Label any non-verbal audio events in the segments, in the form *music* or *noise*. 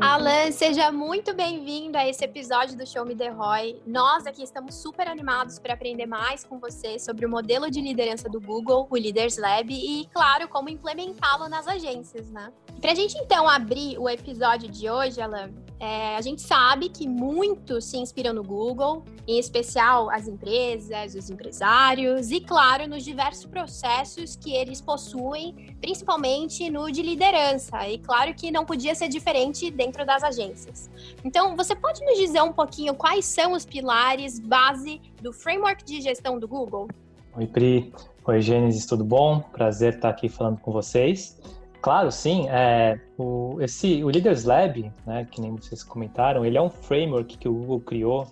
Alan, seja muito bem-vindo a esse episódio do Show Me The Roy. Nós aqui estamos super animados para aprender mais com você sobre o modelo de liderança do Google, o Leaders Lab, e, claro, como implementá-lo nas agências, né? Para a gente, então, abrir o episódio de hoje, Alan, é, a gente sabe que muitos se inspiram no Google, em especial as empresas, os empresários e, claro, nos diversos processos que eles possuem, principalmente no de liderança. E claro que não podia ser diferente dentro das agências. Então, você pode nos dizer um pouquinho quais são os pilares base do framework de gestão do Google? Oi, Pri. Oi, Gênesis, tudo bom? Prazer estar aqui falando com vocês. Claro, sim. É, o, esse, o Leaders Lab, né, que nem vocês comentaram, ele é um framework que o Google criou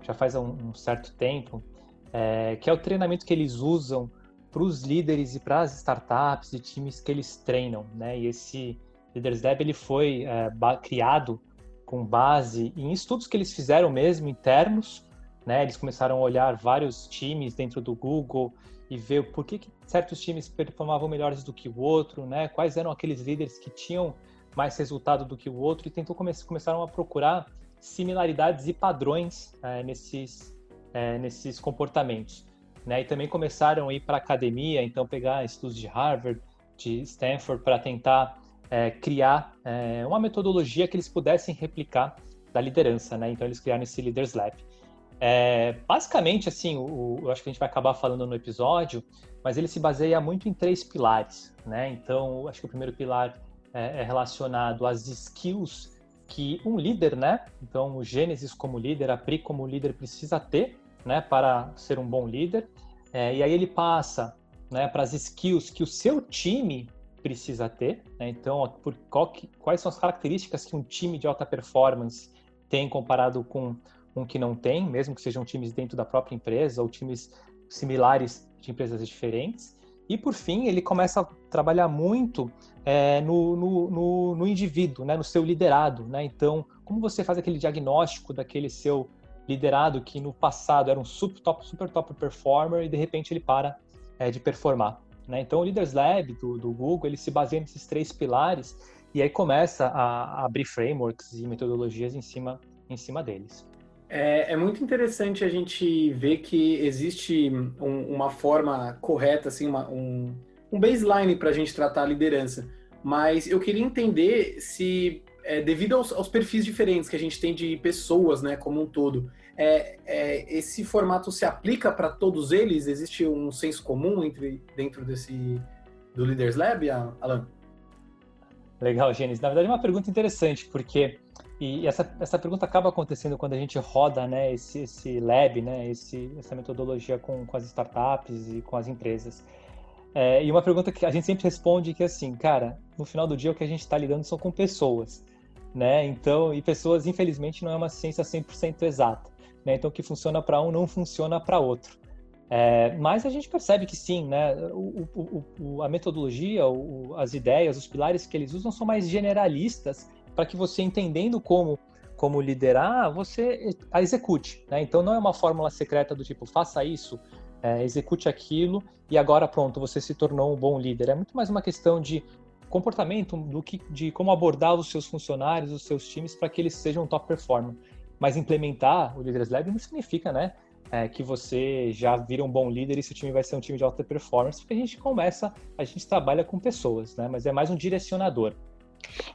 já faz um, um certo tempo, é, que é o treinamento que eles usam para os líderes e para as startups e times que eles treinam, né? E esse Leaders Lab ele foi é, criado com base em estudos que eles fizeram mesmo internos, né? Eles começaram a olhar vários times dentro do Google e ver por que, que certos times performavam melhores do que o outro, né? Quais eram aqueles líderes que tinham mais resultado do que o outro e tentou come começaram a procurar similaridades e padrões é, nesses é, nesses comportamentos, né? E também começaram a ir para academia, então pegar estudos de Harvard, de Stanford para tentar é, criar é, uma metodologia que eles pudessem replicar da liderança, né? Então eles criaram esse Leaders Lab. É, basicamente, assim, o, eu acho que a gente vai acabar falando no episódio, mas ele se baseia muito em três pilares, né? Então, acho que o primeiro pilar é, é relacionado às skills que um líder, né? Então, o Gênesis como líder, a Pri como líder precisa ter, né? Para ser um bom líder. É, e aí ele passa, né? Para as skills que o seu time precisa ter. Né? Então, por que, quais são as características que um time de alta performance tem comparado com um que não tem, mesmo que sejam times dentro da própria empresa ou times similares de empresas diferentes. E por fim, ele começa a trabalhar muito é, no, no, no, no, indivíduo, né, no seu liderado. Né? Então, como você faz aquele diagnóstico daquele seu liderado que no passado era um super top, super top performer e de repente ele para é, de performar. Né? Então, o Leaders Lab do, do, Google ele se baseia nesses três pilares e aí começa a, a abrir frameworks e metodologias em cima, em cima deles. É, é, muito interessante a gente ver que existe um, uma forma correta, assim, uma, um, um baseline para a gente tratar a liderança. Mas eu queria entender se, é, devido aos, aos, perfis diferentes que a gente tem de pessoas, né, como um todo, é, é esse formato se aplica para todos eles? Existe um senso comum entre, dentro desse do Leaders Lab, Alan? Legal, Gênesis. Na verdade, é uma pergunta interessante, porque e essa, essa pergunta acaba acontecendo quando a gente roda né, esse, esse lab, né, esse, essa metodologia com, com as startups e com as empresas. É, e uma pergunta que a gente sempre responde que é assim, cara, no final do dia o que a gente está lidando são com pessoas, né? Então, e pessoas, infelizmente, não é uma ciência 100% exata, né? Então, o que funciona para um não funciona para outro. É, mas a gente percebe que sim, né? O, o, o, a metodologia, as ideias, os pilares que eles usam são mais generalistas para que você entendendo como como liderar, você a execute. Né? Então não é uma fórmula secreta do tipo faça isso, é, execute aquilo e agora pronto você se tornou um bom líder. É muito mais uma questão de comportamento, do que de como abordar os seus funcionários, os seus times para que eles sejam top performer. Mas implementar o Leaders Lab não significa, né, é, que você já vira um bom líder e seu time vai ser um time de alta performance, porque a gente começa, a gente trabalha com pessoas, né? Mas é mais um direcionador.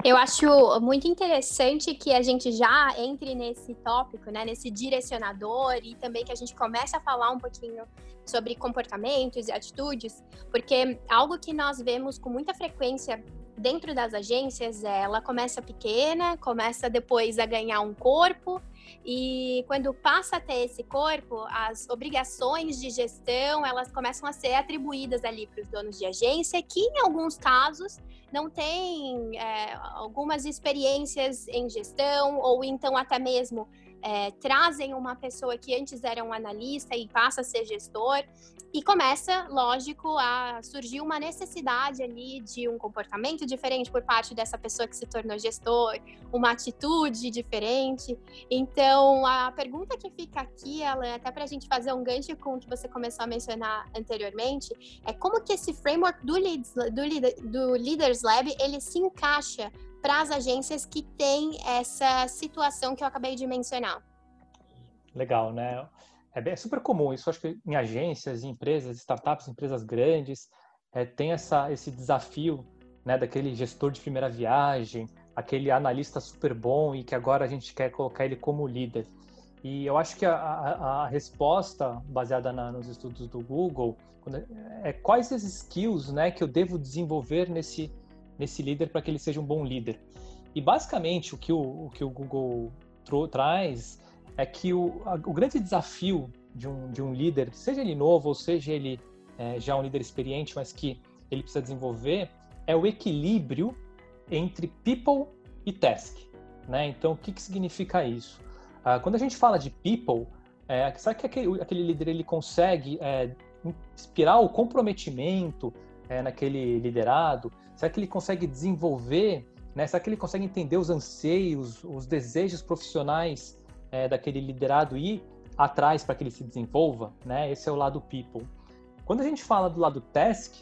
Eu acho muito interessante que a gente já entre nesse tópico, né, nesse direcionador e também que a gente comece a falar um pouquinho sobre comportamentos e atitudes, porque algo que nós vemos com muita frequência dentro das agências é ela começa pequena, começa depois a ganhar um corpo e quando passa a ter esse corpo, as obrigações de gestão elas começam a ser atribuídas ali para os donos de agência, que em alguns casos não têm é, algumas experiências em gestão ou então até mesmo é, trazem uma pessoa que antes era um analista e passa a ser gestor, e começa, lógico, a surgir uma necessidade ali de um comportamento diferente por parte dessa pessoa que se tornou gestor, uma atitude diferente. Então, a pergunta que fica aqui, Alan, até para a gente fazer um gancho com o que você começou a mencionar anteriormente, é como que esse framework do, Leads, do, do Leaders Lab ele se encaixa para as agências que têm essa situação que eu acabei de mencionar. Legal, né? É, bem, é super comum isso, acho que em agências, em empresas, startups, empresas grandes, é, tem essa, esse desafio né, daquele gestor de primeira viagem, aquele analista super bom e que agora a gente quer colocar ele como líder. E eu acho que a, a, a resposta baseada na, nos estudos do Google é, é quais as skills né, que eu devo desenvolver nesse, nesse líder para que ele seja um bom líder. E basicamente o que o, o que o Google traz é que o, a, o grande desafio de um, de um líder, seja ele novo ou seja ele é, já um líder experiente, mas que ele precisa desenvolver, é o equilíbrio entre people e task. Né? Então, o que, que significa isso? Ah, quando a gente fala de people, é, sabe que aquele, aquele líder ele consegue é, inspirar o comprometimento é, naquele liderado? Será que ele consegue desenvolver? Né? Será que ele consegue entender os anseios, os desejos profissionais é, daquele liderado e ir atrás para que ele se desenvolva? Né? Esse é o lado people. Quando a gente fala do lado task,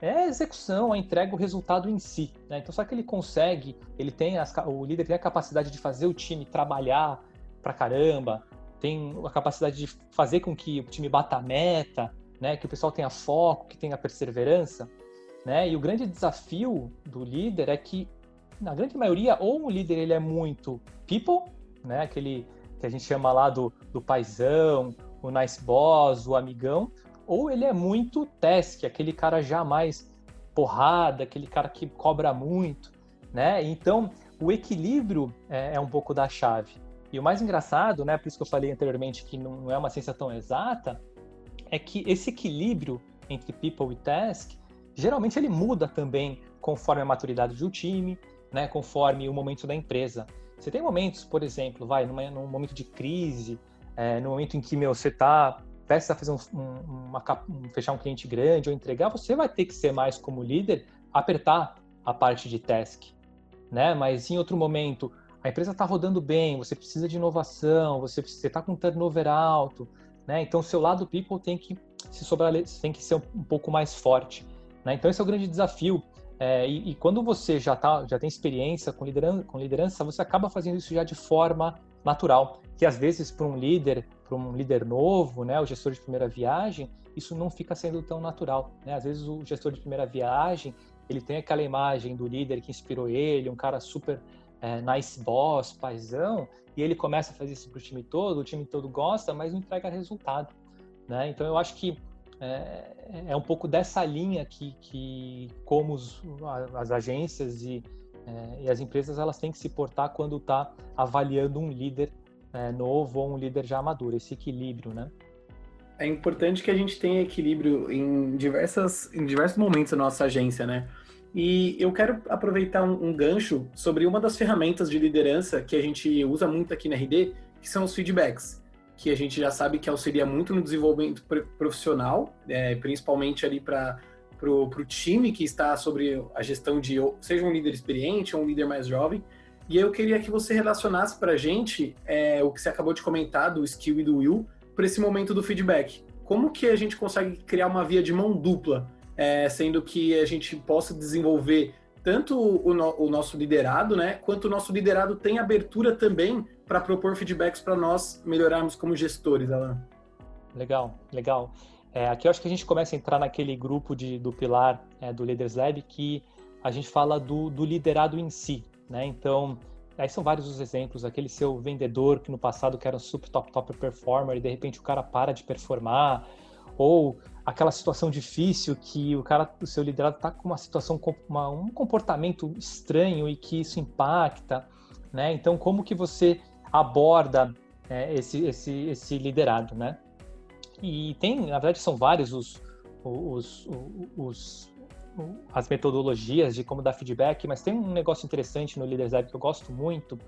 é a execução, a entrega, o resultado em si. Né? Então, só que ele consegue, ele tem as, o líder tem a capacidade de fazer o time trabalhar pra caramba, tem a capacidade de fazer com que o time bata a meta, né? que o pessoal tenha foco, que tenha perseverança. Né? E o grande desafio do líder é que, na grande maioria, ou o líder ele é muito people, né? aquele que a gente chama lá do, do paizão, o nice boss, o amigão, ou ele é muito task, aquele cara jamais porrada, aquele cara que cobra muito, né? Então, o equilíbrio é, é, um pouco da chave. E o mais engraçado, né, por isso que eu falei anteriormente que não é uma ciência tão exata, é que esse equilíbrio entre people e task, geralmente ele muda também conforme a maturidade do time, né, conforme o momento da empresa. Você tem momentos, por exemplo, vai, numa, num momento de crise, é, no momento em que meu, você está prestes a fazer um, um, uma, um, fechar um cliente grande ou entregar, você vai ter que ser mais como líder, apertar a parte de task, né? Mas em outro momento, a empresa está rodando bem, você precisa de inovação, você está com turnover alto, né? Então, seu lado people tem que se sobrar, tem que ser um pouco mais forte, né? Então, esse é o grande desafio. É, e, e, quando você já tá, já tem experiência com liderança, com liderança, você acaba fazendo isso já de forma natural, que às vezes para um líder para um líder novo, né, o gestor de primeira viagem, isso não fica sendo tão natural. Né? Às vezes o gestor de primeira viagem ele tem aquela imagem do líder que inspirou ele, um cara super é, nice boss, paizão, e ele começa a fazer isso para o time todo, o time todo gosta, mas não entrega resultado. Né? Então eu acho que é, é um pouco dessa linha que, que como os, as agências e, é, e as empresas elas têm que se portar quando está avaliando um líder é, novo ou um líder já maduro, esse equilíbrio, né? É importante que a gente tenha equilíbrio em, diversas, em diversos momentos da nossa agência, né? E eu quero aproveitar um, um, gancho sobre uma das ferramentas de liderança que a gente usa muito aqui na RD, que são os feedbacks, que a gente já sabe que auxilia muito no desenvolvimento profissional, é, principalmente ali para o time que está sobre a gestão de, seja um líder experiente ou um líder mais jovem, e eu queria que você relacionasse para a gente é, o que você acabou de comentar do skill e do will para esse momento do feedback. Como que a gente consegue criar uma via de mão dupla, é, sendo que a gente possa desenvolver tanto o, no, o, nosso liderado, né, quanto o nosso liderado tem abertura também para propor feedbacks para nós melhorarmos como gestores, Alan? Legal, legal. É, aqui eu acho que a gente começa a entrar naquele grupo de, do pilar é, do Leaders Lab que a gente fala do, do liderado em si, né? Então, aí são vários os exemplos. Aquele seu vendedor que no passado que era um super top top performer e de repente o cara para de performar, ou aquela situação difícil que o cara, o seu liderado está com uma situação, uma, um comportamento estranho e que isso impacta, né? Então, como que você aborda é, esse, esse, esse liderado, né? E tem, na verdade, são vários os, os, os, as metodologias de como dar feedback, mas tem um negócio interessante no Leaders Lab que eu gosto muito,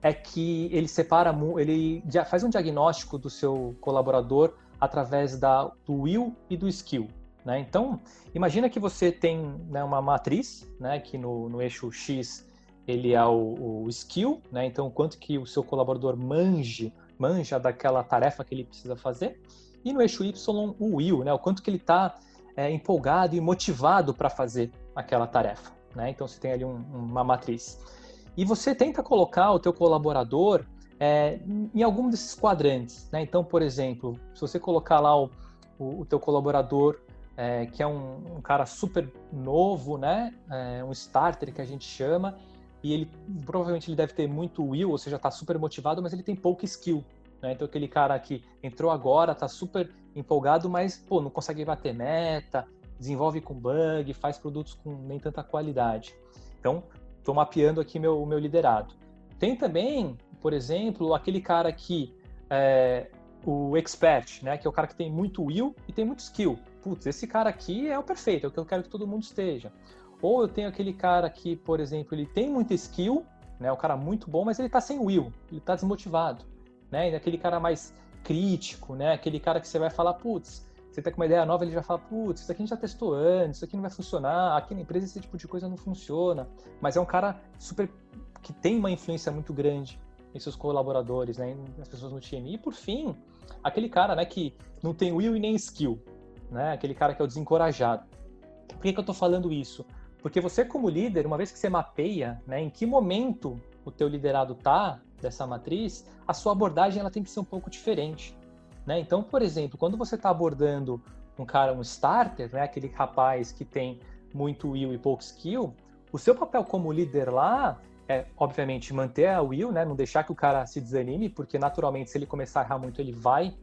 é que ele separa, ele faz um diagnóstico do seu colaborador através da, do will e do skill. Né? Então, imagina que você tem né, uma matriz, né, que no, no eixo X ele é o, o skill, né? então quanto que o seu colaborador manje, manja daquela tarefa que ele precisa fazer, e no eixo Y o will, né? o quanto que ele está é, empolgado e motivado para fazer aquela tarefa. Né? Então você tem ali um, uma matriz. E você tenta colocar o teu colaborador é, em algum desses quadrantes. Né? Então, por exemplo, se você colocar lá o, o, o teu colaborador, é, que é um, um, cara super novo, né? É, um starter que a gente chama, e ele provavelmente ele deve ter muito will, ou seja, está super motivado, mas ele tem pouca skill. Né? Então, aquele cara que entrou agora, está super empolgado, mas pô, não consegue bater meta, desenvolve com bug, faz produtos com nem tanta qualidade. Então, estou mapeando aqui meu, meu liderado. Tem também por exemplo, aquele cara que é o expert, né, que é o cara que tem muito will e tem muito skill. Putz, esse cara aqui é o perfeito, é o que eu quero que todo mundo esteja. Ou eu tenho aquele cara que, por exemplo, ele tem muita skill, né, o cara muito bom, mas ele está sem will, ele está desmotivado, né? E aquele cara mais crítico, né, aquele cara que você vai falar, putz, você tá com uma ideia nova, ele já fala, putz, isso aqui a gente já testou antes, isso aqui não vai funcionar, aqui na empresa esse tipo de coisa não funciona. Mas é um cara super que tem uma influência muito grande em seus colaboradores, né, nas pessoas no time. E por fim, aquele cara, né, que não tem will e nem skill, né, aquele cara que é o desencorajado. Por que, que eu estou falando isso? Porque você como líder, uma vez que você mapeia, né, em que momento o teu liderado tá dessa matriz, a sua abordagem ela tem que ser um pouco diferente, né? Então, por exemplo, quando você está abordando um cara, um starter, né, aquele rapaz que tem muito will e pouco skill, o seu papel como líder lá é, obviamente, manter a will, né? Não deixar que o cara se desanime, porque naturalmente, se ele começar a errar muito, ele vai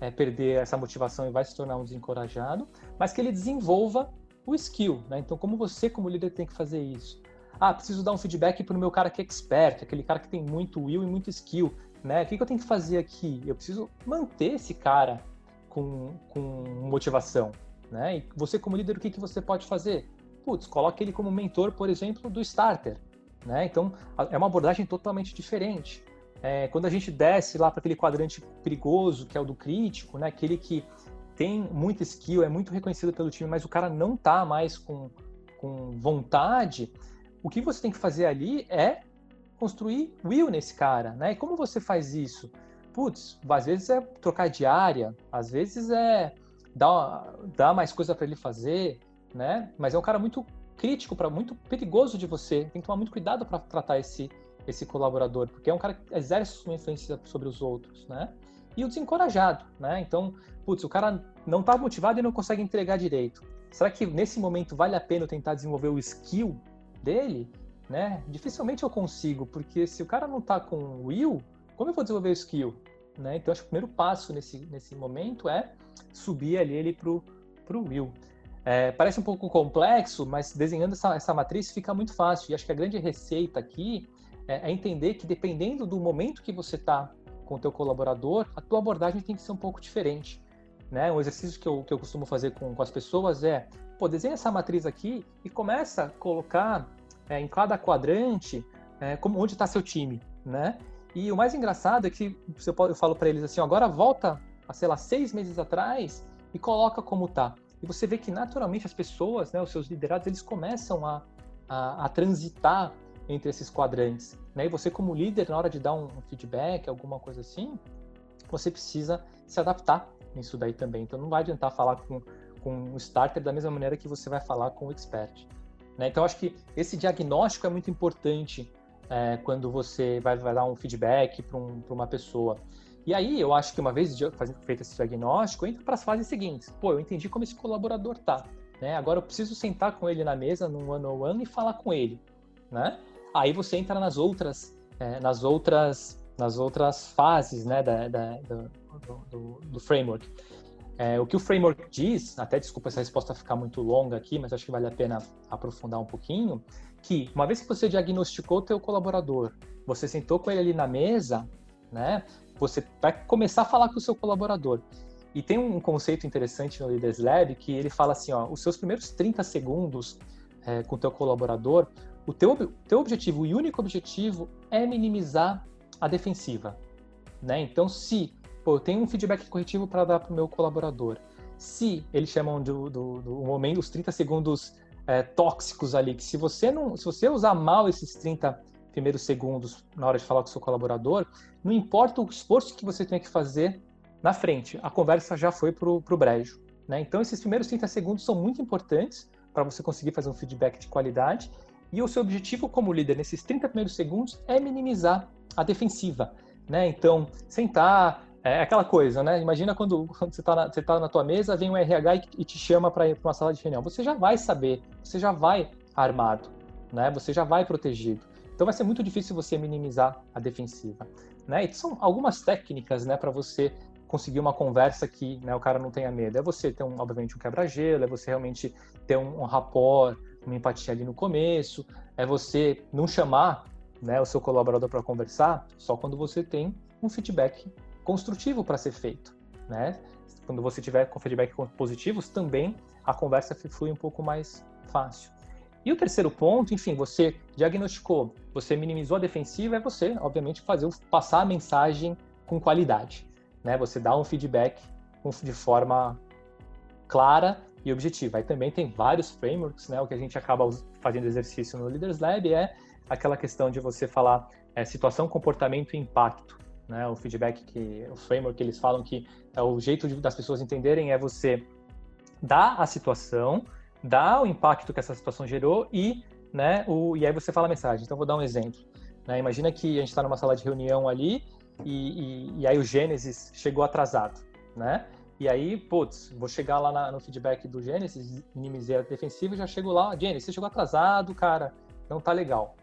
é, perder essa motivação e vai se tornar um desencorajado, mas que ele desenvolva o skill, né? Então, como você, como líder, tem que fazer isso? Ah, preciso dar um feedback para o meu cara que é expert, aquele cara que tem muito will e muito skill, né? O que, que eu tenho que fazer aqui? Eu preciso manter esse cara com, com motivação, né? E você, como líder, o que, que você pode fazer? Putz, coloque ele como mentor, por exemplo, do starter, né? Então, é uma abordagem totalmente diferente. É, quando a gente desce lá para aquele quadrante perigoso, que é o do crítico, né? aquele que tem muita skill, é muito reconhecido pelo time, mas o cara não está mais com, com vontade, o que você tem que fazer ali é construir will nesse cara. Né? E como você faz isso? Putz, às vezes é trocar de área, às vezes é dar, dar mais coisa para ele fazer, né? Mas é um cara muito crítico, para muito perigoso de você. Tem que tomar muito cuidado para tratar esse esse colaborador, porque é um cara que exerce uma influência sobre os outros, né? E o desencorajado, né? Então, putz, o cara não está motivado e não consegue entregar direito. Será que nesse momento vale a pena tentar desenvolver o skill dele? Né? Dificilmente eu consigo, porque se o cara não está com o will, como eu vou desenvolver o skill? Né? Então, acho que o primeiro passo nesse, nesse momento é subir ali ele pro, pro will. É, parece um pouco complexo, mas desenhando essa, essa, matriz fica muito fácil. E acho que a grande receita aqui é, é entender que dependendo do momento que você está com o teu colaborador, a tua abordagem tem que ser um pouco diferente. Né? Um exercício que eu, que eu costumo fazer com, com as pessoas é, pô, desenha essa matriz aqui e começa a colocar é, em cada quadrante é, como, onde está seu time, né? E o mais engraçado é que eu falo para eles assim, agora volta, sei lá, seis meses atrás e coloca como tá. E você vê que naturalmente as pessoas, né, os seus liderados, eles começam a, a, a transitar entre esses quadrantes. Né? E você, como líder, na hora de dar um, feedback, alguma coisa assim, você precisa se adaptar nisso daí também. Então não vai adiantar falar com, com o starter da mesma maneira que você vai falar com o expert. Né? Então acho que esse diagnóstico é muito importante é, quando você vai, vai, dar um feedback para um, uma pessoa. E aí, eu acho que uma vez feito esse diagnóstico, entra para as fases seguintes. Pô, eu entendi como esse colaborador tá. Né? Agora eu preciso sentar com ele na mesa, num ano on one e falar com ele. Né? Aí você entra nas outras, é, nas outras, nas outras fases né, da, da do, do, do, framework. É, o que o framework diz, até desculpa essa resposta ficar muito longa aqui, mas acho que vale a pena aprofundar um pouquinho, que uma vez que você diagnosticou o teu colaborador, você sentou com ele ali na mesa, né? você vai começar a falar com o seu colaborador. E tem um conceito interessante no Leaders Lab que ele fala assim, ó, os seus primeiros 30 segundos é, com o teu colaborador, o teu, teu objetivo e único objetivo é minimizar a defensiva. Né? Então, se pô, eu tenho um feedback corretivo para dar para o meu colaborador, se eles chamam do, do, do momento, os 30 segundos é, tóxicos ali, que se você não, se você usar mal esses 30 primeiros segundos na hora de falar com o seu colaborador, não importa o esforço que você tenha que fazer na frente, a conversa já foi para o brejo. Né? Então, esses primeiros 30 segundos são muito importantes para você conseguir fazer um feedback de qualidade. E o seu objetivo como líder nesses 30 primeiros segundos é minimizar a defensiva. Né? Então, sentar, é aquela coisa, né? Imagina quando, *laughs* quando você está na, você tá na tua mesa, vem um RH e, e te chama para ir para uma sala de reunião. Você já vai saber, você já vai armado, né? Você já vai protegido. Então vai ser muito difícil você minimizar a defensiva, né? E são algumas técnicas, né, para você conseguir uma conversa que né, o cara não tenha medo. É você ter, um, obviamente, um quebra-gelo, é você realmente ter um, um rapport, uma empatia ali no começo, é você não chamar né, o seu colaborador para conversar só quando você tem um feedback construtivo para ser feito, né? Quando você tiver com feedback positivos, também a conversa flui um pouco mais fácil. E o terceiro ponto, enfim, você diagnosticou, você minimizou a defensiva, é você, obviamente, fazer passar a mensagem com qualidade, né? Você dá um feedback de forma clara e objetiva. Aí também tem vários frameworks, né? O que a gente acaba fazendo exercício no Leaders Lab é aquela questão de você falar é, situação, comportamento e impacto né? O feedback que o framework que eles falam que é o jeito de, das pessoas entenderem é você dar a situação, dar o impacto que essa situação gerou e, né, o, e aí você fala a mensagem. Então vou dar um exemplo. Né? Imagina que a gente está numa sala de reunião ali e, e, e, aí o Gênesis chegou atrasado, né? E aí, putz, vou chegar lá na, no feedback do Gênesis, minimizei a defensiva e já chego lá, Gênesis, você chegou atrasado, cara, não tá legal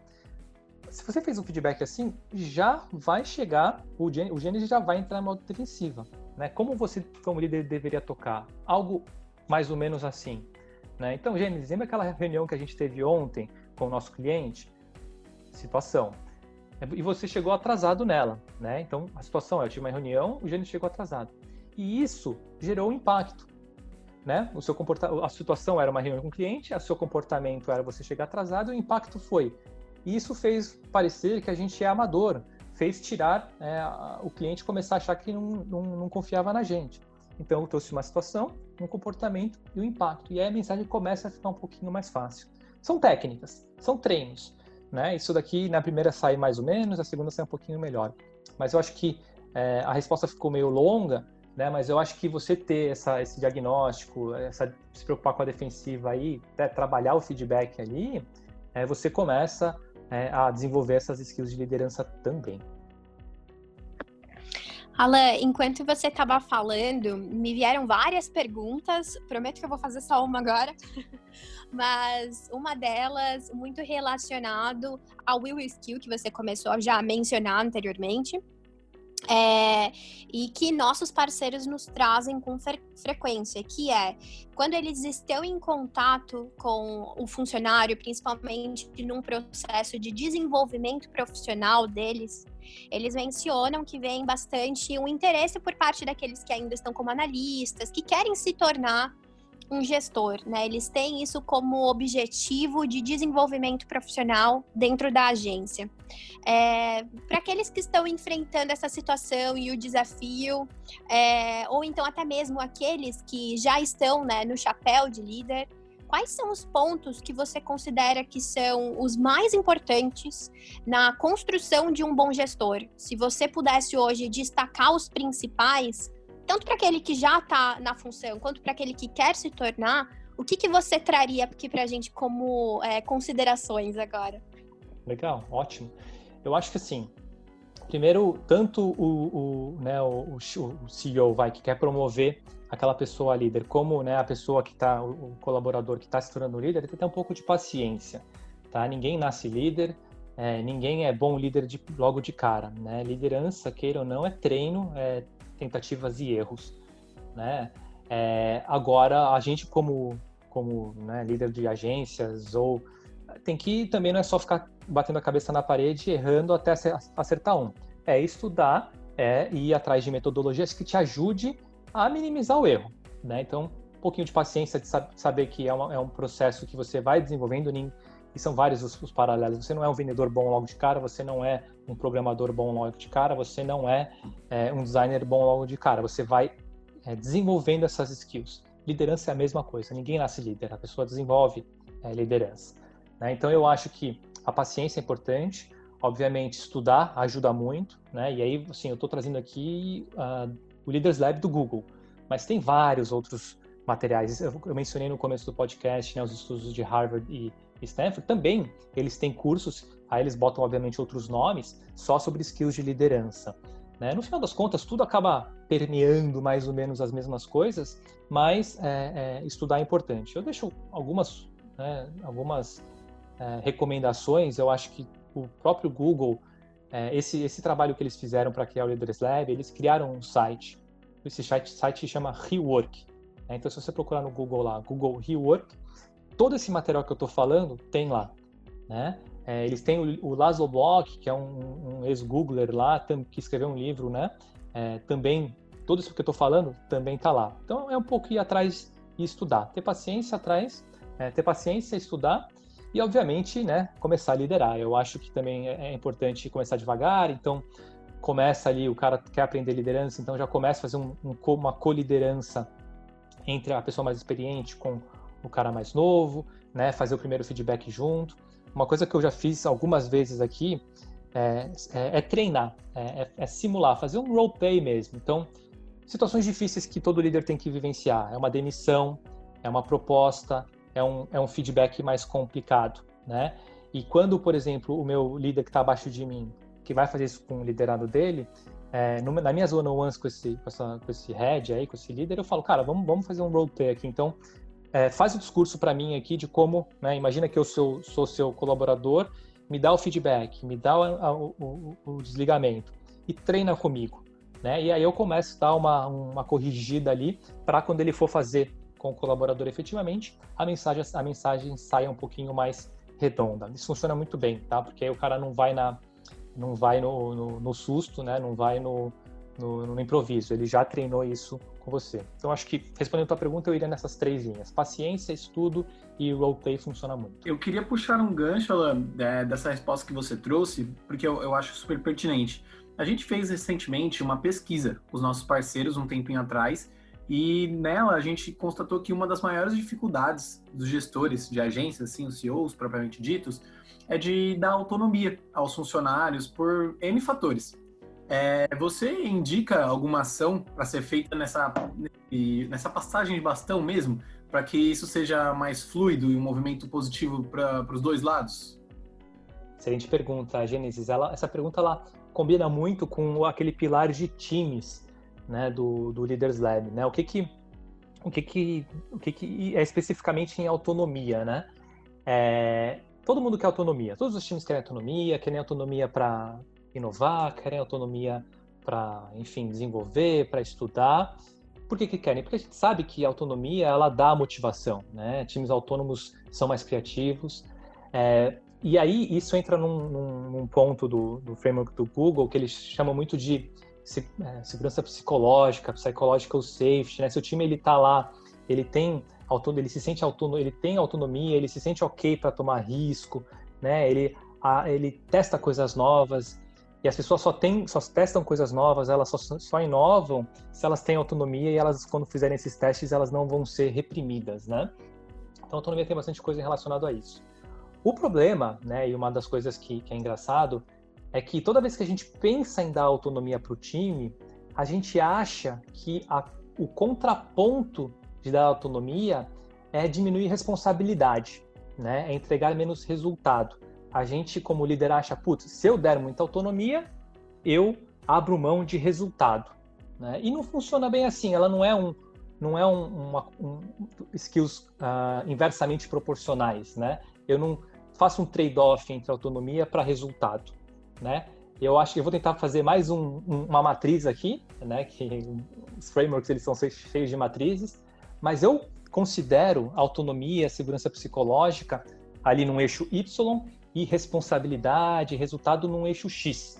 se você fez um feedback assim, já vai chegar, o, o Gênesis já vai entrar em modo defensiva. Né? Como você, como líder, deveria tocar? Algo mais ou menos assim. Né? Então, Gênesis, lembra aquela reunião que a gente teve ontem com o nosso cliente? Situação. E você chegou atrasado nela. Né? Então, a situação é, eu tive uma reunião, o Gênesis chegou atrasado. E isso gerou impacto. Né? O seu comporta... A situação era uma reunião com o cliente, o seu comportamento era você chegar atrasado, e o impacto foi e isso fez parecer que a gente é amador, fez tirar é, o cliente começar a achar que não, não, não, confiava na gente. Então, eu trouxe uma situação, um comportamento e um impacto. E aí a mensagem começa a ficar um pouquinho mais fácil. São técnicas, são treinos. Né? Isso daqui, na primeira sai mais ou menos, a segunda sai um pouquinho melhor. Mas eu acho que é, a resposta ficou meio longa, né? mas eu acho que você ter essa, esse diagnóstico, essa, se preocupar com a defensiva aí, até trabalhar o feedback ali, é, você começa é, a desenvolver essas skills de liderança também. Alan, enquanto você estava falando, me vieram várias perguntas. Prometo que eu vou fazer só uma agora. *laughs* Mas uma delas muito relacionado ao will skill que você começou já a mencionar anteriormente. É, e que nossos parceiros nos trazem com fre frequência, que é quando eles estão em contato com o funcionário, principalmente num processo de desenvolvimento profissional deles, eles mencionam que vem bastante um interesse por parte daqueles que ainda estão como analistas, que querem se tornar um gestor, né? Eles têm isso como objetivo de desenvolvimento profissional dentro da agência. É, Para aqueles que estão enfrentando essa situação e o desafio, é, ou então até mesmo aqueles que já estão né, no chapéu de líder, quais são os pontos que você considera que são os mais importantes na construção de um bom gestor? Se você pudesse hoje destacar os principais, tanto para aquele que já está na função, quanto para aquele que quer se tornar, o que, que você traria aqui para a gente como é, considerações agora? Legal, ótimo. Eu acho que assim, primeiro, tanto o, o, né, o, o CEO vai, que quer promover aquela pessoa líder, como né, a pessoa que está, o colaborador que está se tornando líder, tem que ter um pouco de paciência. Tá? Ninguém nasce líder, é, ninguém é bom líder de, logo de cara. Né? Liderança, queira ou não, é treino, é tentativas e erros, né? É, agora, a gente como, como né, líder de agências ou tem que também não é só ficar batendo a cabeça na parede errando até acertar um. É estudar, é ir atrás de metodologias que te ajude a minimizar o erro, né? Então, um pouquinho de paciência de saber que é, uma, é um processo que você vai desenvolvendo, e são vários os, os, paralelos. Você não é um vendedor bom logo de cara, você não é um programador bom logo de cara, você não é, é um designer bom logo de cara. Você vai é, desenvolvendo essas skills. Liderança é a mesma coisa, ninguém nasce líder, a pessoa desenvolve é, liderança. Né? Então eu acho que a paciência é importante, obviamente estudar ajuda muito, né? e aí assim, eu estou trazendo aqui uh, o Leaders Lab do Google, mas tem vários outros materiais. Eu, mencionei no começo do podcast né, os estudos de Harvard e Stanford, também eles têm cursos, aí eles botam obviamente outros nomes, só sobre skills de liderança. Né? No final das contas, tudo acaba permeando mais ou menos as mesmas coisas, mas é, é, estudar é importante. Eu deixo algumas, né, algumas é, recomendações. Eu acho que o próprio Google, é, esse, esse trabalho que eles fizeram para criar o Leaders Lab, eles criaram um site. Esse site, site se chama Rework. Né? Então, se você procurar no Google lá, Google Rework, todo esse material que eu estou falando tem lá. Né? É, eles têm o, o Laszlo Block, que é um, um ex-googler lá, que escreveu um livro, né? É, também, tudo isso que eu estou falando também está lá. Então, é um pouco ir atrás e estudar. Ter paciência atrás, é, ter paciência, estudar e, obviamente, né, começar a liderar. Eu acho que também é, é importante começar devagar, então começa ali, o cara quer aprender liderança, então já começa a fazer um, um, uma co-liderança entre a pessoa mais experiente com o cara mais novo, né, fazer o primeiro feedback junto. Uma coisa que eu já fiz algumas vezes aqui é, é, é treinar, é, é, é simular, fazer um roleplay mesmo. Então, situações difíceis que todo líder tem que vivenciar. É uma demissão, é uma proposta, é um, é um feedback mais complicado, né? E quando, por exemplo, o meu líder que está abaixo de mim, que vai fazer isso com o liderado dele, é, no, na minha zona ones com esse, com, essa, com esse head aí, com esse líder, eu falo, cara, vamos, vamos fazer um roleplay aqui. Então, é, faz o discurso para mim aqui de como, né, imagina que eu sou, sou seu colaborador, me dá o feedback, me dá o, o, o desligamento e treina comigo. Né? E aí eu começo a dar uma, uma corrigida ali para quando ele for fazer com o colaborador efetivamente, a mensagem, a mensagem saia um pouquinho mais redonda. Isso funciona muito bem, tá? Porque aí o cara não vai na não vai no, no, no susto, né? Não vai no, no, no, improviso. Ele já treinou isso com você. Então, acho que, respondendo a tua pergunta, eu iria nessas três linhas. Paciência, estudo e roleplay funciona muito. Eu queria puxar um gancho, Alan, é, dessa resposta que você trouxe, porque eu, eu acho super pertinente. A gente fez recentemente uma pesquisa com os nossos parceiros, um tempinho atrás, e nela a gente constatou que uma das maiores dificuldades dos gestores de agências, assim, os CEOs propriamente ditos, é de dar autonomia aos funcionários por N fatores. É, você indica alguma ação para ser feita nessa, nessa passagem de bastão mesmo, para que isso seja mais fluido e um movimento positivo para os dois lados? Excelente pergunta, Gênesis. Ela, essa pergunta ela combina muito com aquele pilar de times né, do, do Leaders Lab. Né? O que que, o que, que, o que, que é especificamente em autonomia? Né? É, todo mundo quer autonomia, todos os times querem autonomia, querem autonomia para inovar, querem autonomia para, enfim, desenvolver, para estudar. Por que, que querem? Porque a gente sabe que a autonomia ela dá motivação, né? Times autônomos são mais criativos. É, e aí isso entra num, num, num ponto do, do, framework do Google que eles chamam muito de é, segurança psicológica, psychological safety, né? Se o time ele tá lá, ele tem autônomo, ele se sente autônomo, ele tem autonomia, ele se sente ok para tomar risco, né? Ele a, ele testa coisas novas, e as pessoas só, só testam coisas novas, elas só, só inovam se elas têm autonomia e elas, quando fizerem esses testes, elas não vão ser reprimidas, né? Então, a autonomia tem bastante coisa relacionada a isso. O problema, né, e uma das coisas que, que é engraçado, é que toda vez que a gente pensa em dar autonomia para o time, a gente acha que a, o contraponto de dar autonomia é diminuir responsabilidade, né? É entregar menos resultado a gente, como líder, acha, putz, se eu der muita autonomia, eu abro mão de resultado. Né? E não funciona bem assim, ela não é um, não é um, uma, um skills uh, inversamente proporcionais, né? Eu não faço um trade-off entre autonomia para resultado, né? Eu acho que eu vou tentar fazer mais um, um, uma matriz aqui, né? Que os frameworks eles são cheios de matrizes, mas eu considero autonomia, segurança psicológica ali num eixo Y e responsabilidade, resultado num eixo X.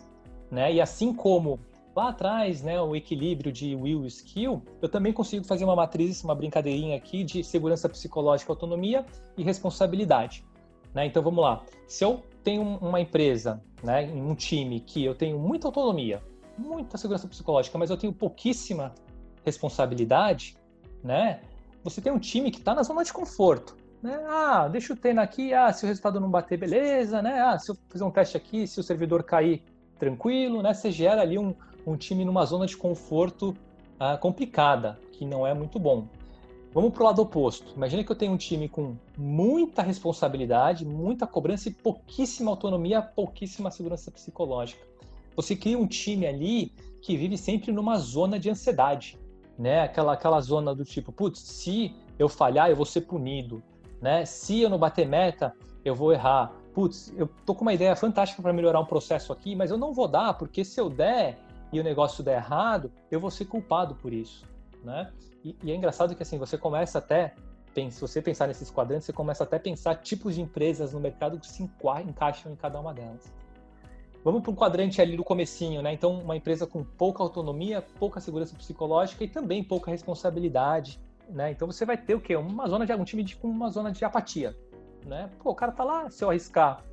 Né? E assim como lá atrás, né, o equilíbrio de will e skill, eu também consigo fazer uma matriz, uma brincadeirinha aqui de segurança psicológica, autonomia e responsabilidade. Né? Então vamos lá. Se eu tenho uma empresa, né, um time que eu tenho muita autonomia, muita segurança psicológica, mas eu tenho pouquíssima responsabilidade, né? Você tem um time que está na zona de conforto. Né? Ah, deixa eu treinar aqui, ah, se o resultado não bater, beleza, né? Ah, se eu fizer um teste aqui, se o servidor cair, tranquilo, né? Você gera ali um, um time numa zona de conforto ah, complicada, que não é muito bom. Vamos para o lado oposto. Imagina que eu tenho um time com muita responsabilidade, muita cobrança e pouquíssima autonomia, pouquíssima segurança psicológica. Você cria um time ali que vive sempre numa zona de ansiedade, né? Aquela, aquela zona do tipo, putz, se eu falhar, eu vou ser punido, né? Se eu não bater meta, eu vou errar. Putz, eu tô com uma ideia fantástica para melhorar um processo aqui, mas eu não vou dar, porque se eu der e o negócio der errado, eu vou ser culpado por isso, né? E, e é engraçado que assim, você começa até, se você pensar nesses quadrantes, você começa até a pensar tipos de empresas no mercado que se encaixam em cada uma delas. Vamos para um quadrante ali do comecinho, né? Então, uma empresa com pouca autonomia, pouca segurança psicológica e também pouca responsabilidade, né? Então você vai ter o quê? Uma zona de um time de, com uma zona de apatia, né? Pô, o cara tá lá, se eu arriscar,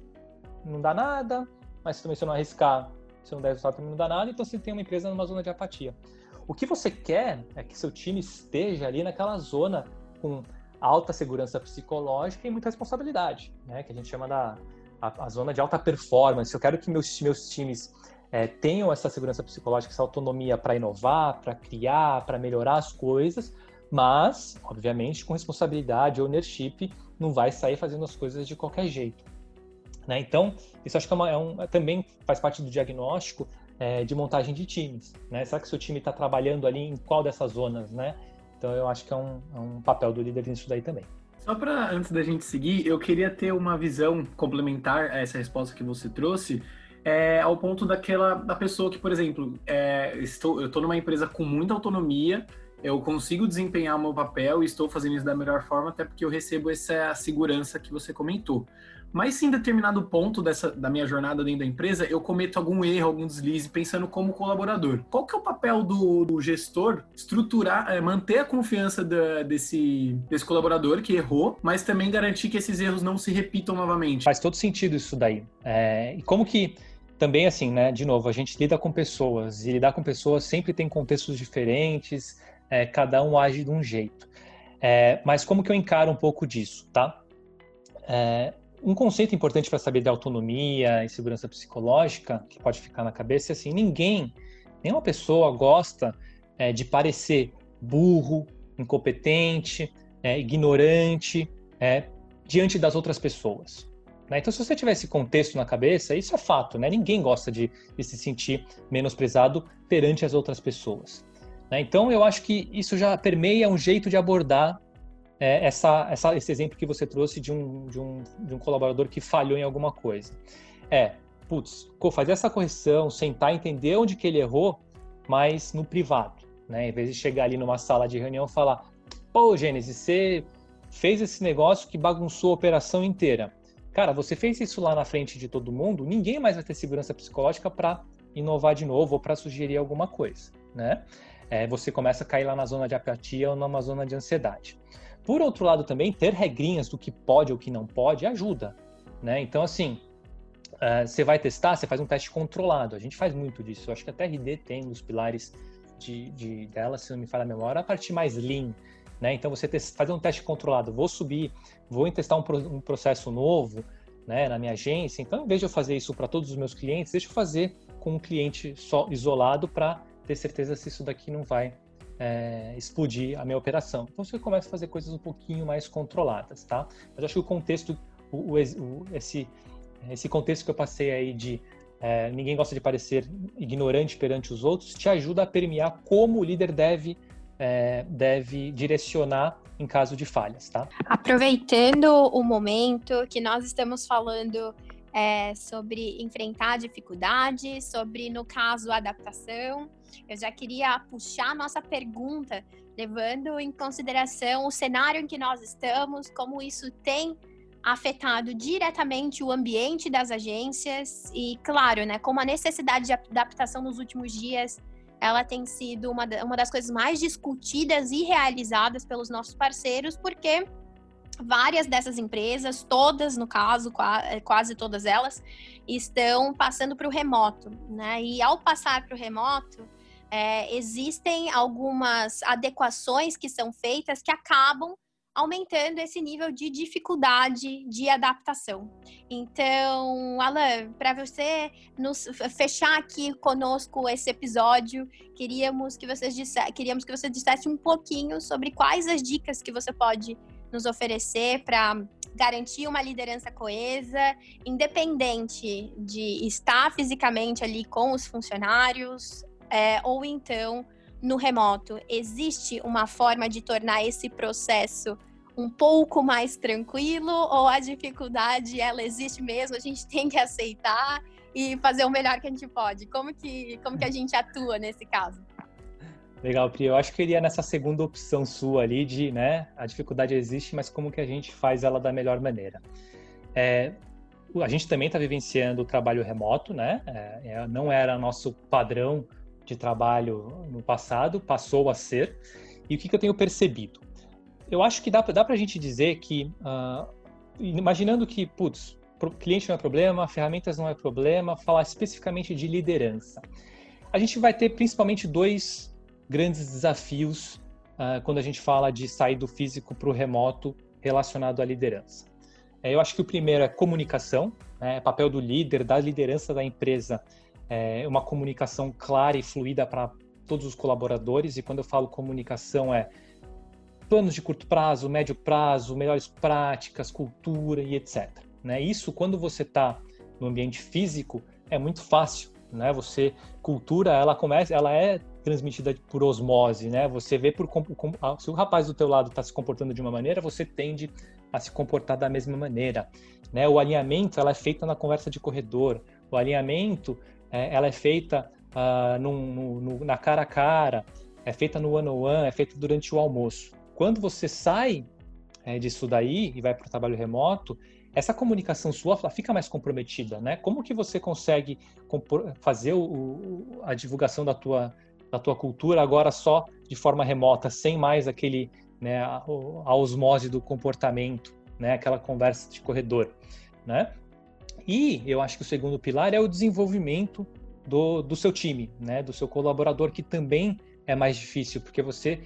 não dá nada, mas também se eu não arriscar, se eu não der resultado também não dá nada, então você tem uma empresa numa zona de apatia. O que você quer é que seu time esteja ali naquela zona com alta segurança psicológica e muita responsabilidade, né? Que a gente chama da a, a zona de alta performance. Eu quero que meus, meus times é, tenham essa segurança psicológica, essa autonomia para inovar, para criar, para melhorar as coisas, mas, obviamente, com responsabilidade, ownership, não vai sair fazendo as coisas de qualquer jeito. Né? Então, isso acho que é, uma, é um, também faz parte do diagnóstico é, de montagem de times. Né? Será que seu time está trabalhando ali em qual dessas zonas? Né? Então, eu acho que é um, é um papel do líder nisso daí também. Só para antes da gente seguir, eu queria ter uma visão complementar a essa resposta que você trouxe, é, ao ponto daquela da pessoa que, por exemplo, é, estou, eu estou numa empresa com muita autonomia, eu consigo desempenhar o meu papel e estou fazendo isso da melhor forma, até porque eu recebo essa segurança que você comentou. Mas se em determinado ponto dessa, da minha jornada dentro da empresa, eu cometo algum erro, algum deslize, pensando como colaborador. Qual que é o papel do, do gestor estruturar, é, manter a confiança da, desse, desse colaborador que errou, mas também garantir que esses erros não se repitam novamente? Faz todo sentido isso daí. É, e como que também assim, né? De novo, a gente lida com pessoas e lidar com pessoas sempre tem contextos diferentes, é, cada um age de um jeito. É, mas como que eu encaro um pouco disso, tá? É, um conceito importante para saber de autonomia e segurança psicológica, que pode ficar na cabeça, é assim, ninguém, nenhuma pessoa gosta é, de parecer burro, incompetente, é, ignorante, é, diante das outras pessoas. Né? Então, se você tiver esse contexto na cabeça, isso é fato, né? Ninguém gosta de, de se sentir menosprezado perante as outras pessoas. Né? Então, eu acho que isso já permeia um jeito de abordar é, essa, essa, esse exemplo que você trouxe de um, de, um, de um colaborador que falhou em alguma coisa. É, putz, fazer essa correção, sentar, entender onde que ele errou, mas no privado, né? Em vez de chegar ali numa sala de reunião e falar, pô, Gênesis, você fez esse negócio que bagunçou a operação inteira. Cara, você fez isso lá na frente de todo mundo, ninguém mais vai ter segurança psicológica para inovar de novo ou para sugerir alguma coisa, né? É, você começa a cair lá na zona de apatia ou numa zona de ansiedade. Por outro lado, também ter regrinhas do que pode ou que não pode ajuda, né? Então, assim, uh, você vai testar, você faz um teste controlado. A gente faz muito disso. Eu acho que até RD tem os pilares de, de, dela, se não me falha a memória, a parte mais lean, né? Então, você fazer um teste controlado. Vou subir, vou testar um, um processo novo, né, na minha agência. Então, em vez de eu fazer isso para todos os meus clientes, deixa eu fazer com um cliente só isolado para ter certeza se isso daqui não vai é, explodir a minha operação. Então você começa a fazer coisas um pouquinho mais controladas, tá? Mas acho que o contexto, o, o, esse, esse contexto que eu passei aí de é, ninguém gosta de parecer ignorante perante os outros, te ajuda a permear como o líder deve, é, deve direcionar em caso de falhas, tá? Aproveitando o momento que nós estamos falando é, sobre enfrentar dificuldades, sobre, no caso, adaptação. Eu já queria puxar a nossa pergunta, levando em consideração o cenário em que nós estamos, como isso tem afetado diretamente o ambiente das agências e, claro, né, como a necessidade de adaptação nos últimos dias ela tem sido uma, uma das coisas mais discutidas e realizadas pelos nossos parceiros, porque várias dessas empresas, todas no caso, é, quase todas elas, estão passando para o remoto, né? E ao passar para o remoto, é, existem algumas adequações que são feitas que acabam aumentando esse nível de dificuldade de adaptação. Então, Alan, para você nos fechar aqui conosco esse episódio, queríamos que vocês queríamos que você dissesse um pouquinho sobre quais as dicas que você pode nos oferecer para garantir uma liderança coesa, independente de estar fisicamente ali com os funcionários, é, ou então no remoto. Existe uma forma de tornar esse processo um pouco mais tranquilo ou a dificuldade ela existe mesmo, a gente *laughs* tem que aceitar e fazer o melhor que a gente pode. Como que, como que a gente atua nesse caso? Legal, Pri. Eu acho que iria nessa segunda opção sua ali de, né, a dificuldade existe, mas como que a gente faz ela da melhor maneira. É, a gente também está vivenciando o trabalho remoto, né? É, é, não era nosso padrão de trabalho no passado, passou a ser. E o que, que eu tenho percebido? Eu acho que dá, dá para a gente dizer que, uh, imaginando que, putz, cliente não é problema, ferramentas não é problema, falar especificamente de liderança. A gente vai ter principalmente dois grandes desafios uh, quando a gente fala de sair do físico para o remoto relacionado à liderança. É, eu acho que o primeiro é comunicação, né, papel do líder, da liderança da empresa, é uma comunicação clara e fluida para todos os colaboradores. E quando eu falo comunicação, é planos de curto prazo, médio prazo, melhores práticas, cultura e etc. Né? Isso, quando você está no ambiente físico, é muito fácil. Né? Você cultura, ela começa, ela é transmitida por osmose, né? Você vê por se o rapaz do teu lado está se comportando de uma maneira, você tende a se comportar da mesma maneira, né? O alinhamento ela é feita na conversa de corredor, o alinhamento é, ela é feita uh, no, no, na cara a cara, é feita no one on one, é feita durante o almoço. Quando você sai é, disso daí e vai para o trabalho remoto, essa comunicação sua fica mais comprometida, né? Como que você consegue fazer o, a divulgação da tua da tua cultura agora só de forma remota, sem mais aquele, né, a, a osmose do comportamento, né, aquela conversa de corredor, né? E eu acho que o segundo pilar é o desenvolvimento do, do seu time, né, do seu colaborador, que também é mais difícil, porque você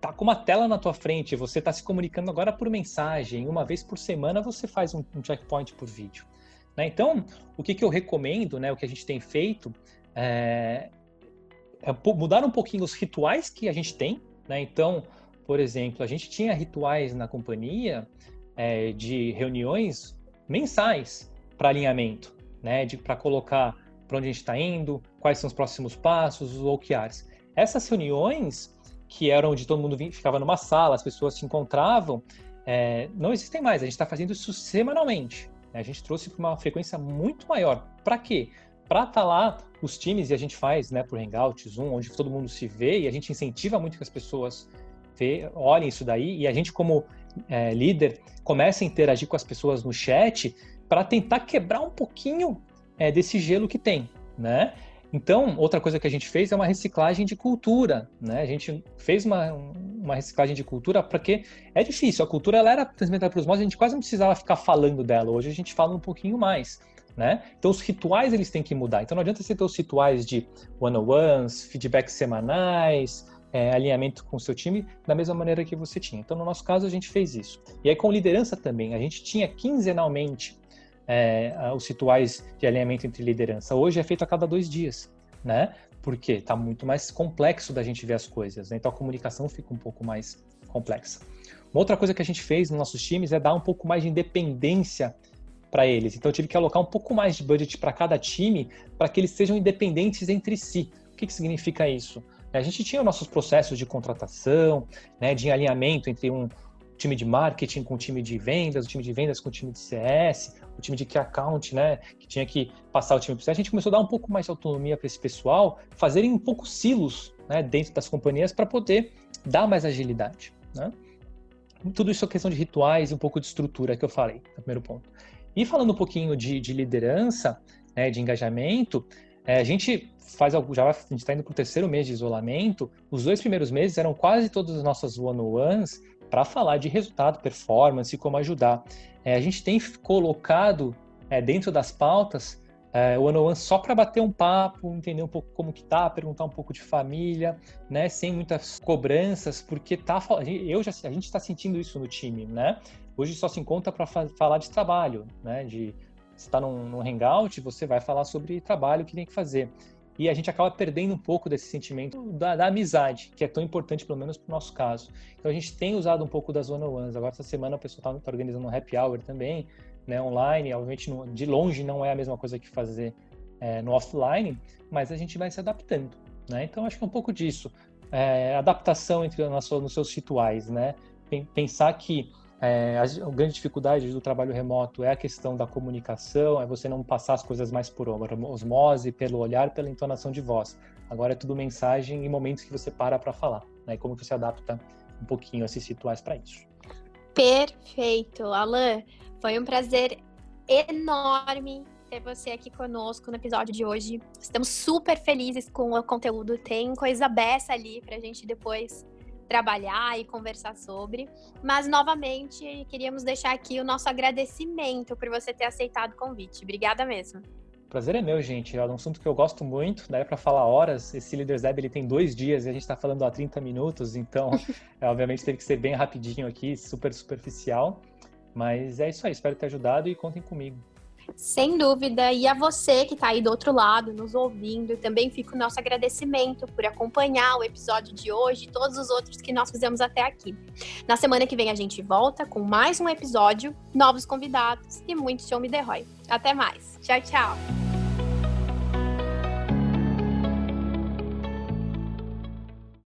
tá com uma tela na tua frente, você está se comunicando agora por mensagem, uma vez por semana você faz um, um checkpoint por vídeo. Né? Então, o que, que eu recomendo, né, o que a gente tem feito, é, é mudar um pouquinho os rituais que a gente tem, né? Então, por exemplo, a gente tinha rituais na companhia é, de reuniões mensais para alinhamento, né? Para colocar para onde a gente está indo, quais são os próximos passos, os OKRs. Essas reuniões que eram onde todo mundo ficava numa sala, as pessoas se encontravam, é, não existem mais. A gente está fazendo isso semanalmente. Né? A gente trouxe para uma frequência muito maior. Para quê? para estar tá lá os times e a gente faz, né, por Hangout, Zoom, onde todo mundo se vê e a gente incentiva muito que as pessoas vê, olhem isso daí e a gente como é, líder comece a interagir com as pessoas no chat para tentar quebrar um pouquinho é, desse gelo que tem, né? Então, outra coisa que a gente fez é uma reciclagem de cultura, né? A gente fez uma, uma reciclagem de cultura porque é difícil. A cultura ela era transmitida para os a gente quase não precisava ficar falando dela. Hoje a gente fala um pouquinho mais né? Então os rituais eles têm que mudar. Então não adianta você ter os rituais de one-on-ones, feedbacks semanais, é, alinhamento com o seu time da mesma maneira que você tinha. Então no nosso caso a gente fez isso. E aí com liderança também, a gente tinha quinzenalmente é, os rituais de alinhamento entre liderança. Hoje é feito a cada dois dias, né? Porque está muito mais complexo da gente ver as coisas. Né? Então a comunicação fica um pouco mais complexa. Uma outra coisa que a gente fez nos nossos times é dar um pouco mais de independência para eles. Então eu tive que alocar um pouco mais de budget para cada time para que eles sejam independentes entre si. O que, que significa isso? A gente tinha nossos processos de contratação, né, de alinhamento entre um time de marketing com o time de vendas, o time de vendas com o time de CS, o time de key account, né, que tinha que passar o time para A gente começou a dar um pouco mais de autonomia para esse pessoal, fazerem um pouco silos né, dentro das companhias para poder dar mais agilidade. Né? Tudo isso é questão de rituais e um pouco de estrutura que eu falei, no primeiro ponto. E falando um pouquinho de, de liderança, né, de engajamento, é, a gente faz já a gente está indo para o terceiro mês de isolamento. Os dois primeiros meses eram quase todas as nossas one-on-ones para falar de resultado, performance como ajudar. É, a gente tem colocado é, dentro das pautas é, o One One só para bater um papo, entender um pouco como que tá, perguntar um pouco de família, né, sem muitas cobranças, porque tá, eu já, a gente está sentindo isso no time, né? Hoje só se encontra para falar de trabalho, né? De está num, num hangout, você vai falar sobre trabalho que tem que fazer. E a gente acaba perdendo um pouco desse sentimento da, da amizade, que é tão importante, pelo menos para o nosso caso. Então a gente tem usado um pouco das one-on-ones. Agora, essa semana, o pessoal está tá organizando um happy hour também, né, online. Obviamente, no, de longe não é a mesma coisa que fazer é, no offline, mas a gente vai se adaptando. Né? Então, acho que é um pouco disso. É, adaptação entre nos seus rituais, né? Pensar que é, a, a, grande dificuldade do trabalho remoto é a questão da comunicação, é você não passar as coisas mais por osmose, pelo olhar, pela entonação de voz. Agora é tudo mensagem em momentos que você para para falar, né? E como você adapta um pouquinho esses rituais para isso. Perfeito, Alan. Foi um prazer enorme ter você aqui conosco no episódio de hoje. Estamos super felizes com o conteúdo. Tem coisa beça ali para a gente depois trabalhar e conversar sobre. Mas, novamente, queríamos deixar aqui o nosso agradecimento por você ter aceitado o convite. Obrigada mesmo. Prazer é meu, gente. É um assunto que eu gosto muito, daí para falar horas. Esse Leaders Lab ele tem dois dias e a gente está falando há 30 minutos, então, *laughs* é, obviamente, teve que ser bem rapidinho aqui, super superficial. Mas é isso aí, espero ter ajudado e contem comigo. Sem dúvida. E a você que está aí do outro lado, nos ouvindo, também fica o nosso agradecimento por acompanhar o episódio de hoje e todos os outros que nós fizemos até aqui. Na semana que vem a gente volta com mais um episódio, novos convidados e muito show me derrói. Até mais. Tchau, tchau.